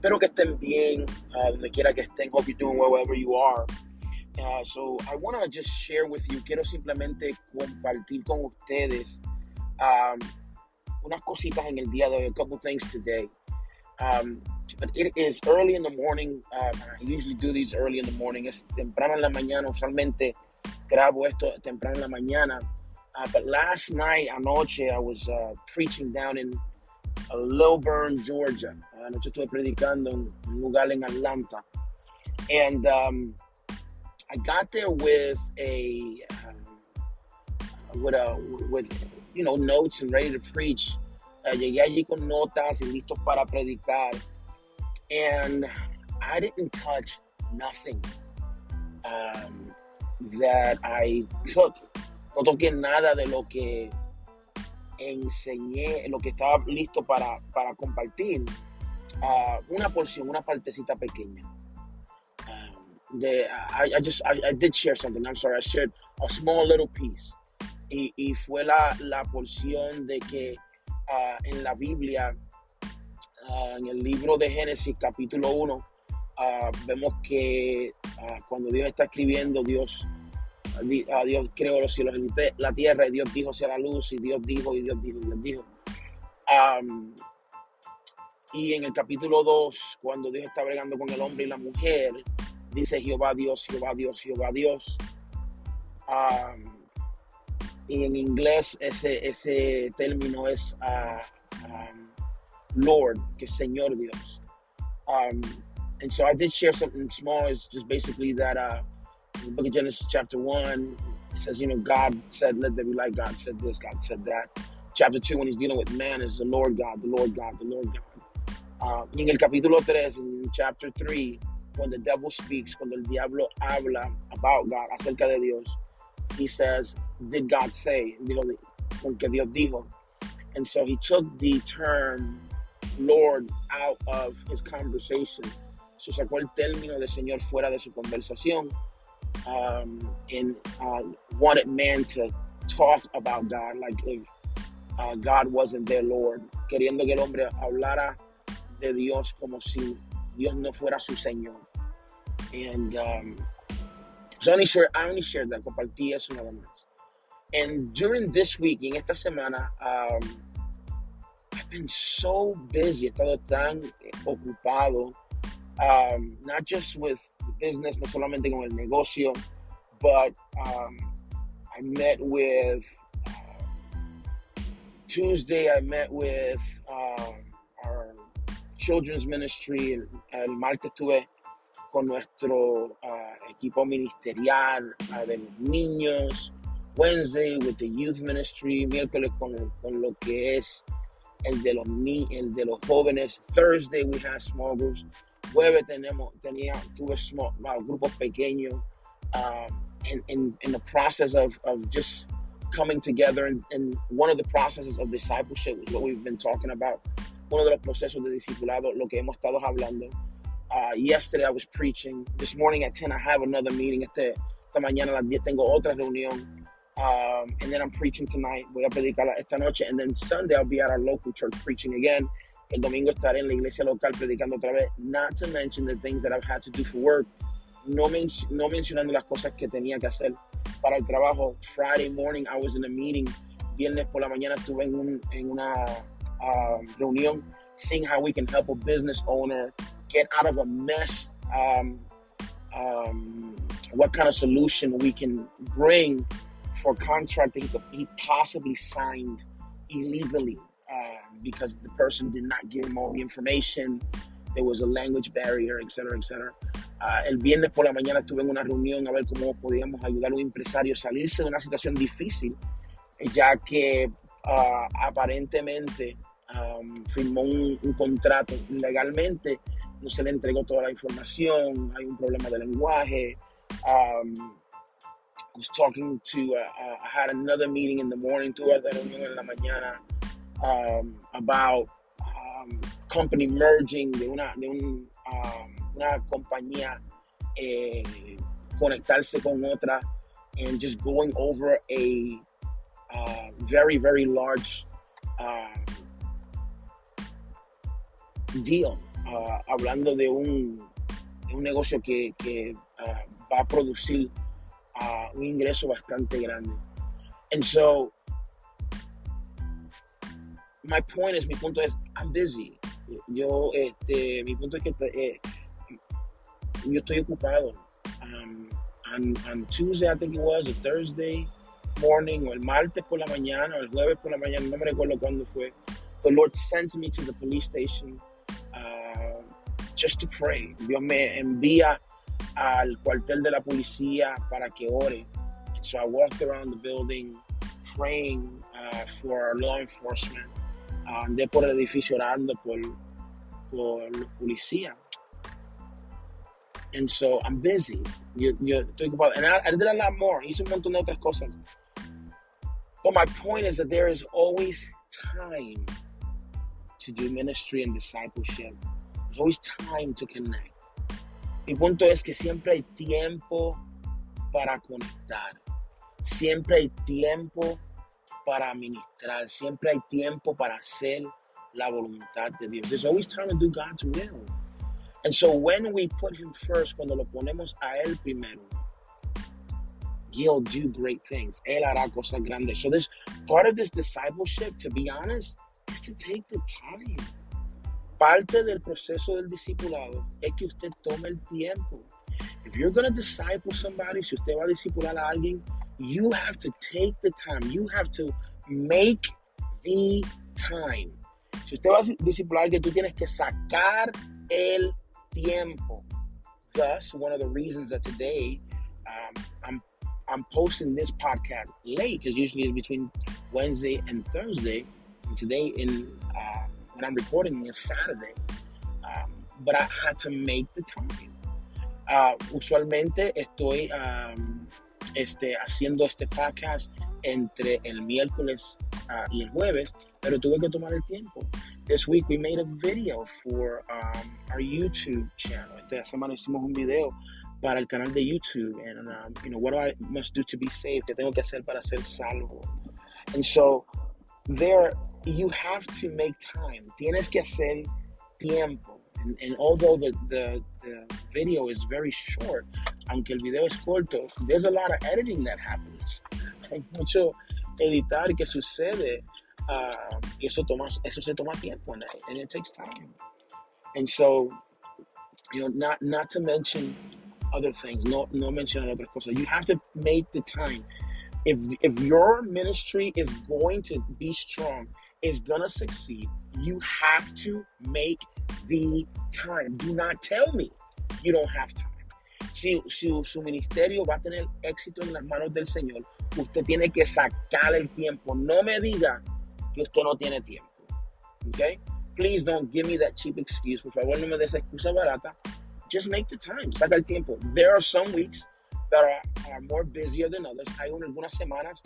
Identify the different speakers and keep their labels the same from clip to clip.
Speaker 1: Espero que estén bien, uh, donde quiera que estén. Hope you're doing well wherever you are. Uh, so I want to just share with you, quiero simplemente compartir con ustedes um, unas cositas en el día de hoy, a couple things today. Um, but it is early in the morning. Um, I usually do these early in the morning. Es temprano en la mañana. Usualmente grabo esto temprano en la mañana. Uh, but last night, anoche, I was uh, preaching down in uh, Lilburn, Georgia. Anoche estuve predicando en un lugar en Atlanta. And um, I got there with a um, with a with you know notes and ready to preach. Uh, llegué allí con notas y listos para predicar, and I didn't touch nothing um, that I took. No toqué nada de lo que enseñé, lo que estaba listo para, para compartir. Uh, una porción, una partecita pequeña. Um, de, I, I just, I, I did share something. I'm sorry, I shared a small little piece. Y, y fue la, la porción de que uh, en la Biblia, uh, en el libro de Génesis, capítulo 1, vemos que cuando Dios está escribiendo, Dios, Dios creó los cielos y la tierra, y Dios dijo sea la luz, y Dios dijo, y Dios dijo, y Dios dijo. Um, y en el capítulo 2, cuando Dios está bregando con el hombre y la mujer, dice Jehová Dios, Jehová Dios, Jehová Dios. Um, y en inglés ese, ese término es uh, um, Lord, que es Señor Dios. Um, and so I did share something small. It's just basically that uh, in the book of Genesis, chapter 1, it says, you know, God said, let there be light. God said this, God said that. Chapter 2, when he's dealing with man, is the Lord God, the Lord God, the Lord God. Uh, y en el capítulo 3, in chapter 3, when the devil speaks, cuando el diablo habla about God, acerca de Dios, he says, did God say? Dijo, porque Dios dijo. And so he took the term Lord out of his conversation. So sacó el término de Señor fuera de su conversación. Um, and uh, wanted man to talk about God like if uh, God wasn't their Lord. Queriendo que el hombre hablara de Dios como si Dios no fuera su Señor. And um, so I only, share, I only shared that, compartí eso nada más. And during this week, en esta semana, um, I've been so busy, he estado tan ocupado, um, not just with business, no solamente con el negocio, but um, I met with, uh, Tuesday, I met with our children's ministry. El, el martes estuve con nuestro uh, equipo ministerial uh, de los niños. Wednesday with the youth ministry. Miércoles con, con lo que es el de los el de los jóvenes. Thursday we have small groups. Jueves tenemos tenía tuve small uh, grupos pequeños. Um, in, in, in the process of, of just coming together and, and one of the processes of discipleship is what we've been talking about uno de los procesos de discipulado, lo que hemos estado hablando. Uh, yesterday I was preaching. This morning at 10 I have another meeting. Este, esta mañana a las 10 tengo otra reunión. Um, and then I'm preaching tonight. Voy a predicar esta noche. And then Sunday I'll be at our local church preaching again. El domingo estaré en la iglesia local predicando otra vez. Not to mention the things that I've had to do for work. No, men no mencionando las cosas que tenía que hacer para el trabajo. Friday morning I was in a meeting. Viernes por la mañana estuve en, un, en una um, reunión, seeing how we can help a business owner get out of a mess, um, um, what kind of solution we can bring for contracting to be possibly signed illegally uh, because the person did not give him all the information. There was a language barrier, etc., etc. Uh, el viernes por la mañana estuve en una reunión a ver cómo podíamos ayudar a un empresario a salirse de una situación difícil, ya que uh, aparentemente um, firmó un, un, contrato ilegalmente, no se le entregó toda la información, hay un problema de lenguaje. Um, I was talking to, uh, uh, I had another meeting in the morning, tuve otra reunión en la mañana um, about company merging, de una, de un, una compañía eh, conectarse con otra, and just going over a uh, very, very large deal uh, hablando de un, de un, negocio que, que uh, va a producir uh, un ingreso bastante grande. And so, my point is, mi punto es, I'm busy. Yo, este, mi punto es que eh, yo estoy ocupado. Um, on, on Tuesday, I think it was, or Thursday morning, o el martes por la mañana, o el jueves por la mañana, no me recuerdo cuándo fue. The Lord sends me to the police station just to pray. Dios me envía al cuartel de la policía para que ore. So I walked around the building praying uh, for law enforcement. Uh, andé por el edificio orando por, por los policías. And so I'm busy. Yo, yo estoy ocupado. And I, I did a lot more. Hice un montón de otras cosas. But my point is that there is always time to do ministry and discipleship. There's always time to connect. Mi punto es que siempre hay tiempo para conectar. Siempre hay tiempo para ministrar. Siempre hay tiempo para hacer la voluntad de Dios. There's always time to do God's will. And so when we put him first, cuando lo ponemos a él primero, he'll do great things. Él hará cosas grandes. So this part of this discipleship, to be honest, is to take the time. Parte del proceso del discipulado es que usted tome el tiempo. If you're going to disciple somebody, si usted va a discipular a alguien, you have to take the time. You have to make the time. Si usted va a discipular a alguien, tú tienes que sacar el tiempo. Thus, one of the reasons that today um, I'm I'm posting this podcast late because usually it's between Wednesday and Thursday. And today, in uh, when I'm recording, is Saturday. Um, but I had to make the time. Uh, usualmente estoy um, este, haciendo este podcast entre el miércoles uh, y el jueves, pero tuve que tomar el tiempo. This week we made a video for um, our YouTube channel. Esta semana hicimos un video para el canal de YouTube and um, you know what do I must do to be saved que tengo que hacer para ser salvo and so there you have to make time tienes que hacer tiempo and, and although the, the, the video is very short aunque el video es corto there's a lot of editing that happens hay mucho editar que sucede uh, y eso toma eso se toma tiempo and, and it takes time and so you know not not to mention other things, no, no mention other cosas. You have to make the time. If if your ministry is going to be strong, is gonna succeed, you have to make the time. Do not tell me you don't have time. Si, si su ministerio va a tener éxito en las manos del Señor, usted tiene que sacar el tiempo. No me diga que usted no tiene tiempo. Okay? Please don't give me that cheap excuse. Por favor, no me des excusa barata just make the time, saca el tiempo. There are some weeks that are, are more busier than others. Hay algunas semanas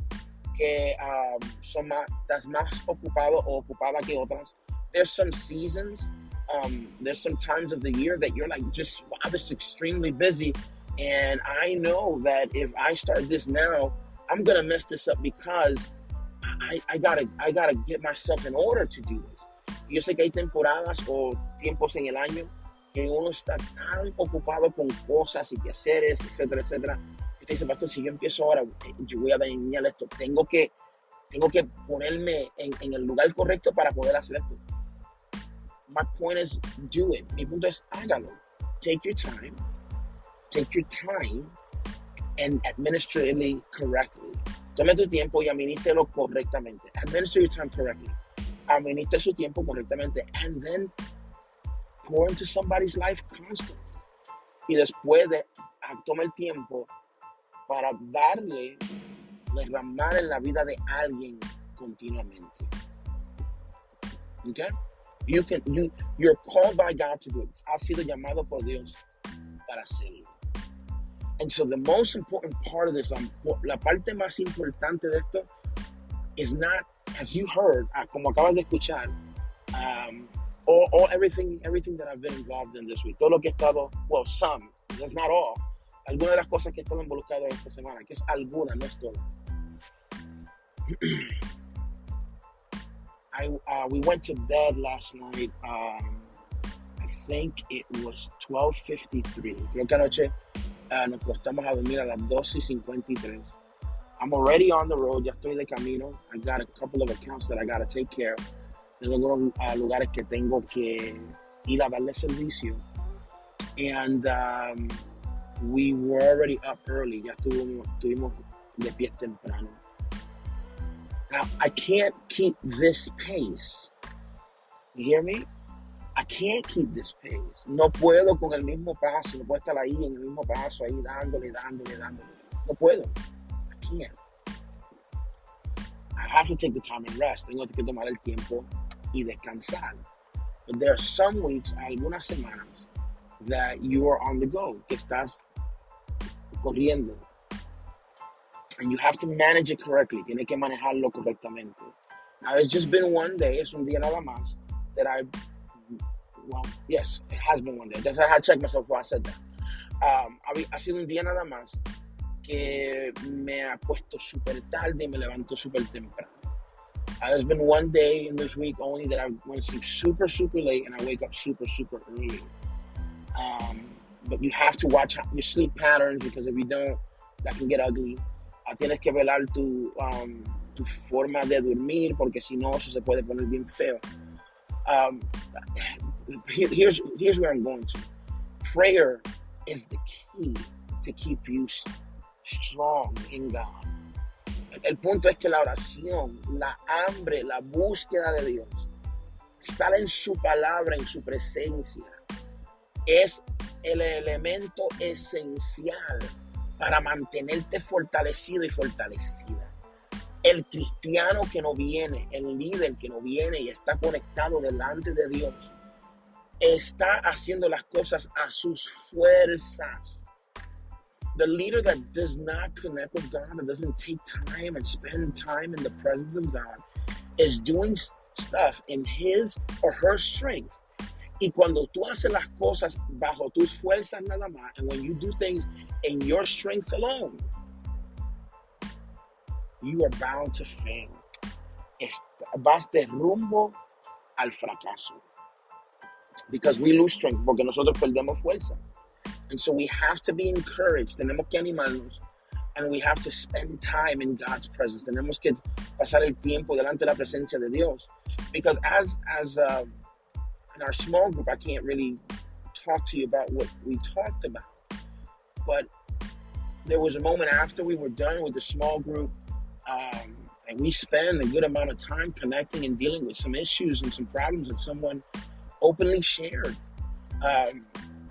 Speaker 1: que um, son más, estás más ocupado o ocupada que otras. There's some seasons, um, there's some times of the year that you're like, just wow, this is extremely busy. And I know that if I start this now, I'm gonna mess this up because I, I gotta I gotta get myself in order to do this. Yo sé que hay temporadas o tiempos en el año que uno está tan ocupado con cosas y quehaceres, etcétera, etcétera. Usted dice, pastor, si yo empiezo ahora, yo voy a dañar esto. Tengo que, tengo que ponerme en, el lugar correcto para poder hacer esto. My point is, do it. Mi punto es, hágalo. Take your time. Take your time and administer it correctly. Tome tu tiempo y administrelo correctamente. Administer your time correctly. Administre su tiempo correctamente. And then pour into somebody's life constantly. Y después de toma el tiempo para darle, derramar en la vida de alguien continuamente. Okay? You can, you, you're called by God to do this. Has sido llamado por Dios para hacerlo. And so the most important part of this, um, la parte más importante de esto, is not, as you heard, ah, como acabas de escuchar, um, all, all everything everything that I've been involved in this week, todo lo que he estado, well, some, that's not all. Algunas de las cosas que he estado involucrado esta semana, que es alguna, no es todo. I, uh, we went to bed last night um, I think it was 12.53. Creo que anoche uh, nos costamos a dormir a las 12.53. I'm already on the road, ya estoy de camino. I got a couple of accounts that I got to take care of. Tengo uh, lugares que tengo que ir a darle servicio. And um, we were already up early. Ya estuvimos, estuvimos de pie temprano. Now, I can't keep this pace. You hear me? I can't keep this pace. No puedo con el mismo paso, no puedo estar ahí en el mismo paso, ahí dándole, dándole, dándole. No puedo. I can't. I have to take the time and rest. Tengo que tomar el tiempo y descansar. But there are some weeks, algunas semanas, that you are on the go, que estás corriendo. And you have to manage it correctly. Tienes que manejarlo correctamente. Now, it's just been one day, es un día nada más, that I well, yes, it has been one day. Just I had checked myself before I said that. Um, ha, sido un día nada más que me ha puesto súper tarde y me levanto súper temprano. Uh, there's been one day in this week only that I went to sleep super, super late and I wake up super, super early. Um, but you have to watch your sleep patterns because if you don't, that can get ugly. Uh, tienes que velar tu, um, forma de dormir porque si no, eso se puede poner bien feo. Um, here's here's where I'm going to. Prayer is the key to keep you strong in God. El punto es que la oración, la hambre, la búsqueda de Dios, estar en su palabra, en su presencia, es el elemento esencial para mantenerte fortalecido y fortalecida. El cristiano que no viene, el líder que no viene y está conectado delante de Dios, está haciendo las cosas a sus fuerzas. The leader that does not connect with God and doesn't take time and spend time in the presence of God is doing stuff in his or her strength. Y cuando tú haces las cosas bajo tus fuerzas nada más, and when you do things in your strength alone, you are bound to fail. Vas de rumbo al fracaso because we lose strength, porque nosotros perdemos fuerza. And so we have to be encouraged, tenemos que animarnos, and we have to spend time in God's presence. Tenemos que pasar el tiempo delante de la presencia de Dios. Because as, as uh, in our small group, I can't really talk to you about what we talked about. But there was a moment after we were done with the small group, um, and we spent a good amount of time connecting and dealing with some issues and some problems that someone openly shared. Um,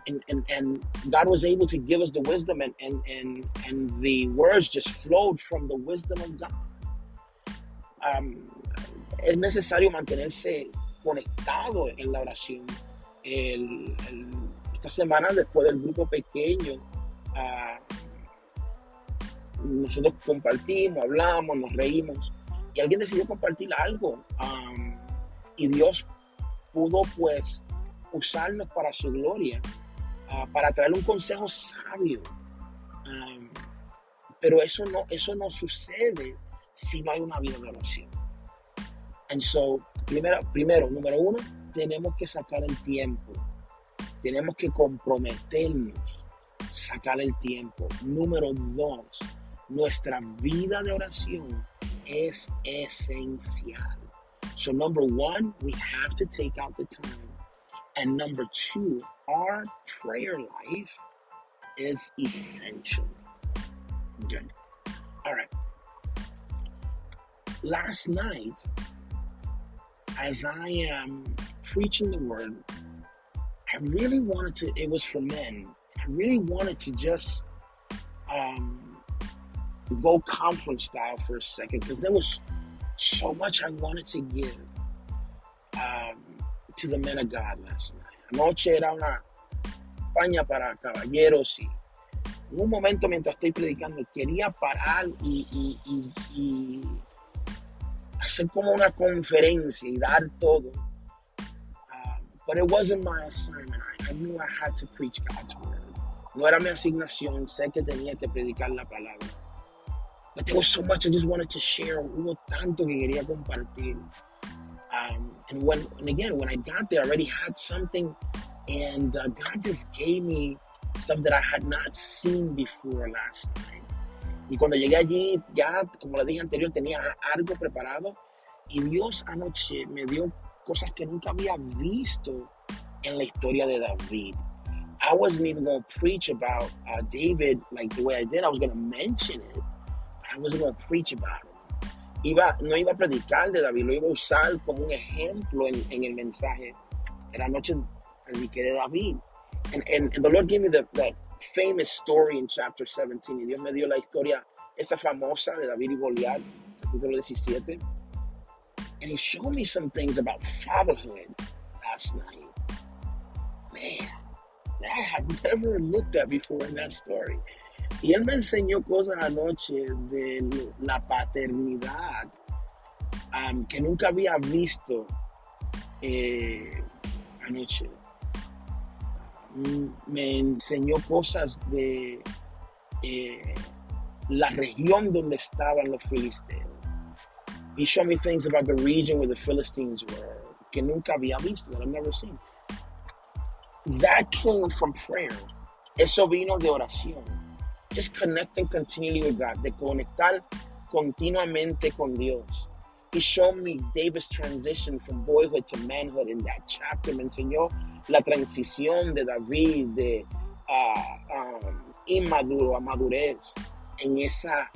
Speaker 1: and, and, and God was able to give us the wisdom and, and, and, and the words just flowed from the wisdom of God. Um, es necesario mantenerse conectado en la oración. El, el, esta semana, después del grupo pequeño, uh, nosotros compartimos, hablamos, nos reímos y alguien decidió compartir algo. Y Dios pudo pues usarnos para su gloria, uh, para traer un consejo sabio. Pero eso no, eso no sucede si no hay una vida de oración. And so, primero, primero, número uno, tenemos que sacar el tiempo. Tenemos que comprometernos, sacar el tiempo. Número dos, nuestra vida de oración es esencial. So, number one, we have to take out the time. And number two, our prayer life is essential. Good. All right. Last night, as I am preaching the word, I really wanted to, it was for men. I really wanted to just um, go conference style for a second because there was so much I wanted to give um, to the men of God last night. Anoche era una España para caballeros y en un momento mientras estoy predicando quería parar y, y, y, y hacer como una conferencia y dar todo. Um, but it wasn't my assignment. I, I knew I had to preach God's word. No era mi asignación, sé que tenía que predicar la palabra. But there was so much I just wanted to share. Hubo tanto que quería compartir. Um, and when, and again, when I got there, I already had something And uh, God just gave me stuff that I had not seen before last night. Y cuando llegué allí, ya, como le dije anterior, tenía algo preparado. Y Dios anoche me dio cosas que nunca había visto en la historia de David. I wasn't even going to preach about uh, David like the way I did. I was going to mention it. I wasn't going to preach about it. Iba, no iba a predicar de David, lo iba a usar como un ejemplo en, en el mensaje. Era noche prediqué de David. And, and, and the Lord gave me the, that famous story in chapter 17. Y Dios me dio la historia, esa famosa de David y Goliat, capítulo 17. And he showed me some things about fatherhood last night. Man, that I had never looked at before in that story. Y él me enseñó cosas anoche de la paternidad um, que nunca había visto eh, anoche. Me enseñó cosas de eh, la región donde estaban los filisteos. He showed me things about the region where the Philistines were que nunca había visto, that I've never seen. That came from prayer. Eso vino de oración. Just connecting continually with God, de conectar continuamente con Dios. He showed me David's transition from boyhood to manhood in that chapter. Me enseñó la transición de David de inmaduro a madurez en, esa,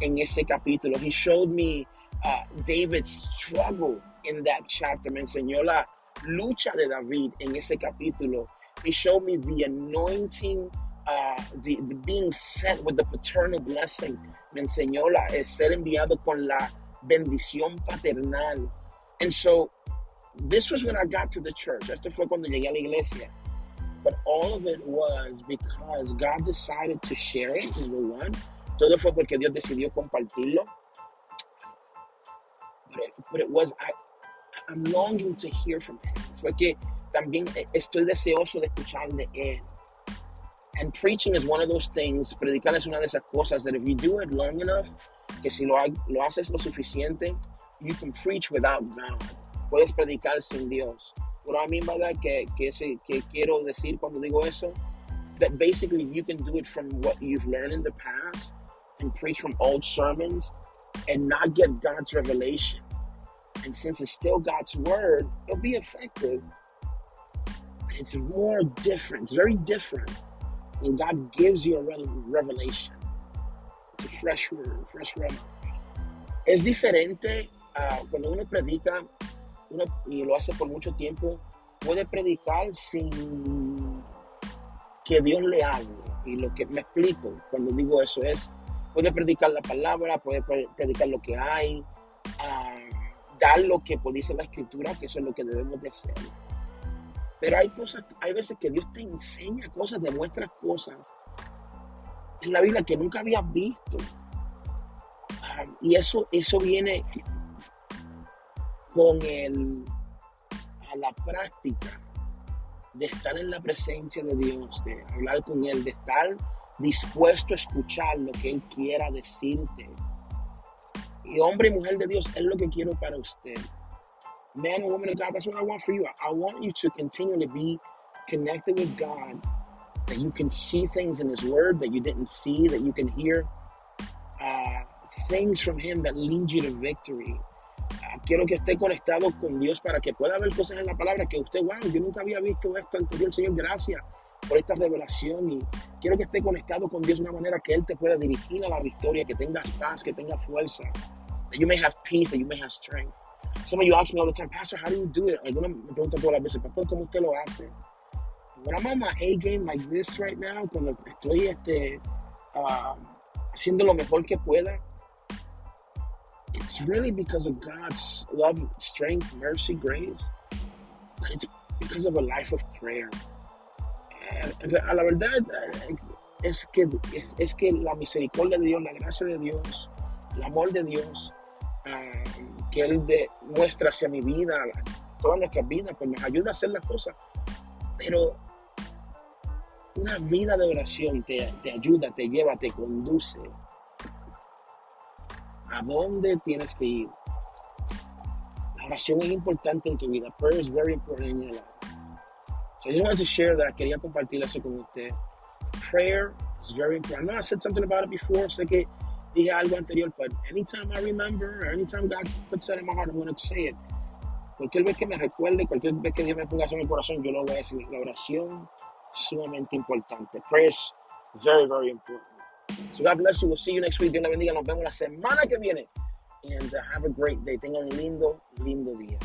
Speaker 1: en ese capítulo. He showed me uh, David's struggle in that chapter. Me enseñó la lucha de David en ese capítulo. He showed me the anointing, uh, the, the being sent with the paternal blessing. Me enseñó la, ser enviado con la bendición paternal. And so this was when I got to the church. Esto fue cuando llegué a la iglesia. But all of it was because God decided to share it, number one. Todo fue porque Dios decidió compartirlo. But it, but it was, I, I'm longing to hear from Him. Fue que también estoy deseoso de escuchar de Él. And preaching is one of those things, predicar es una de esas cosas that if you do it long enough, que si lo, lo haces lo suficiente, you can preach without God. Puedes predicar sin Dios. What I mean by that, que, que, que quiero decir cuando digo eso, that basically you can do it from what you've learned in the past and preach from old sermons and not get God's revelation. And since it's still God's word, it'll be effective. It's more different. It's very different when God gives you a revelation. It's a fresh word, fresh word. Es diferente uh, cuando uno predica y lo hace por mucho tiempo, puede predicar sin que Dios le hable. Y lo que me explico cuando digo eso es, puede predicar la palabra, puede predicar lo que hay, uh, dar lo que dice la escritura, que eso es lo que debemos de hacer. Pero hay cosas, hay veces que Dios te enseña cosas, demuestra cosas en la Biblia que nunca habías visto. Um, y eso, eso viene con el, a la práctica de estar en la presencia de Dios, de hablar con Él, de estar dispuesto a escuchar lo que Él quiera decirte. Y hombre y mujer de Dios, es lo que quiero para usted. Man and woman of God, that's what I want for you. I want you to continually be connected with God, that you can see things in His Word that you didn't see, that you can hear uh, things from Him that lead you to victory. Quiero que esté conectado con Dios para que pueda ver cosas en la palabra que usted, wow, yo nunca había visto esto anterior, Señor, gracias por esta revelación y quiero que esté conectado con Dios de una manera que Él te pueda dirigir a la victoria, que tengas paz, que tengas fuerza, that you may have peace, that you may have strength. Some of you ask me all the time, Pastor, how do you do it? Algunos me preguntan todas las veces, Pastor, ¿cómo usted lo hace? When I'm on my A game like this right now, cuando estoy este, uh, haciendo lo mejor que pueda, it's really because of God's love, strength, mercy, grace, but it's because of a life of prayer. A la verdad es que, es, es que la misericordia de Dios, la gracia de Dios, el amor de Dios, uh, que Él muestra hacia mi vida, toda nuestra vida, pues nos ayuda a hacer las cosas. Pero una vida de oración te, te ayuda, te lleva, te conduce a dónde tienes que ir. La oración es importante en tu vida. Prayer is very important in your life. So I just wanted to share that. Quería compartir eso con usted. Prayer is very important. I know I said something about it before. Sé que dije algo anterior, but anytime I remember, or anytime God puts that in my heart, I'm going to say it. Cualquier vez que me recuerde, cualquier vez que Dios me ponga eso en el corazón, yo lo voy a decir. La oración es sumamente importante. Prayer is very, very important. So God bless you. We'll see you next week. Dios le bendiga. Nos vemos la semana que viene. And uh, have a great day. Tenga un lindo, lindo día.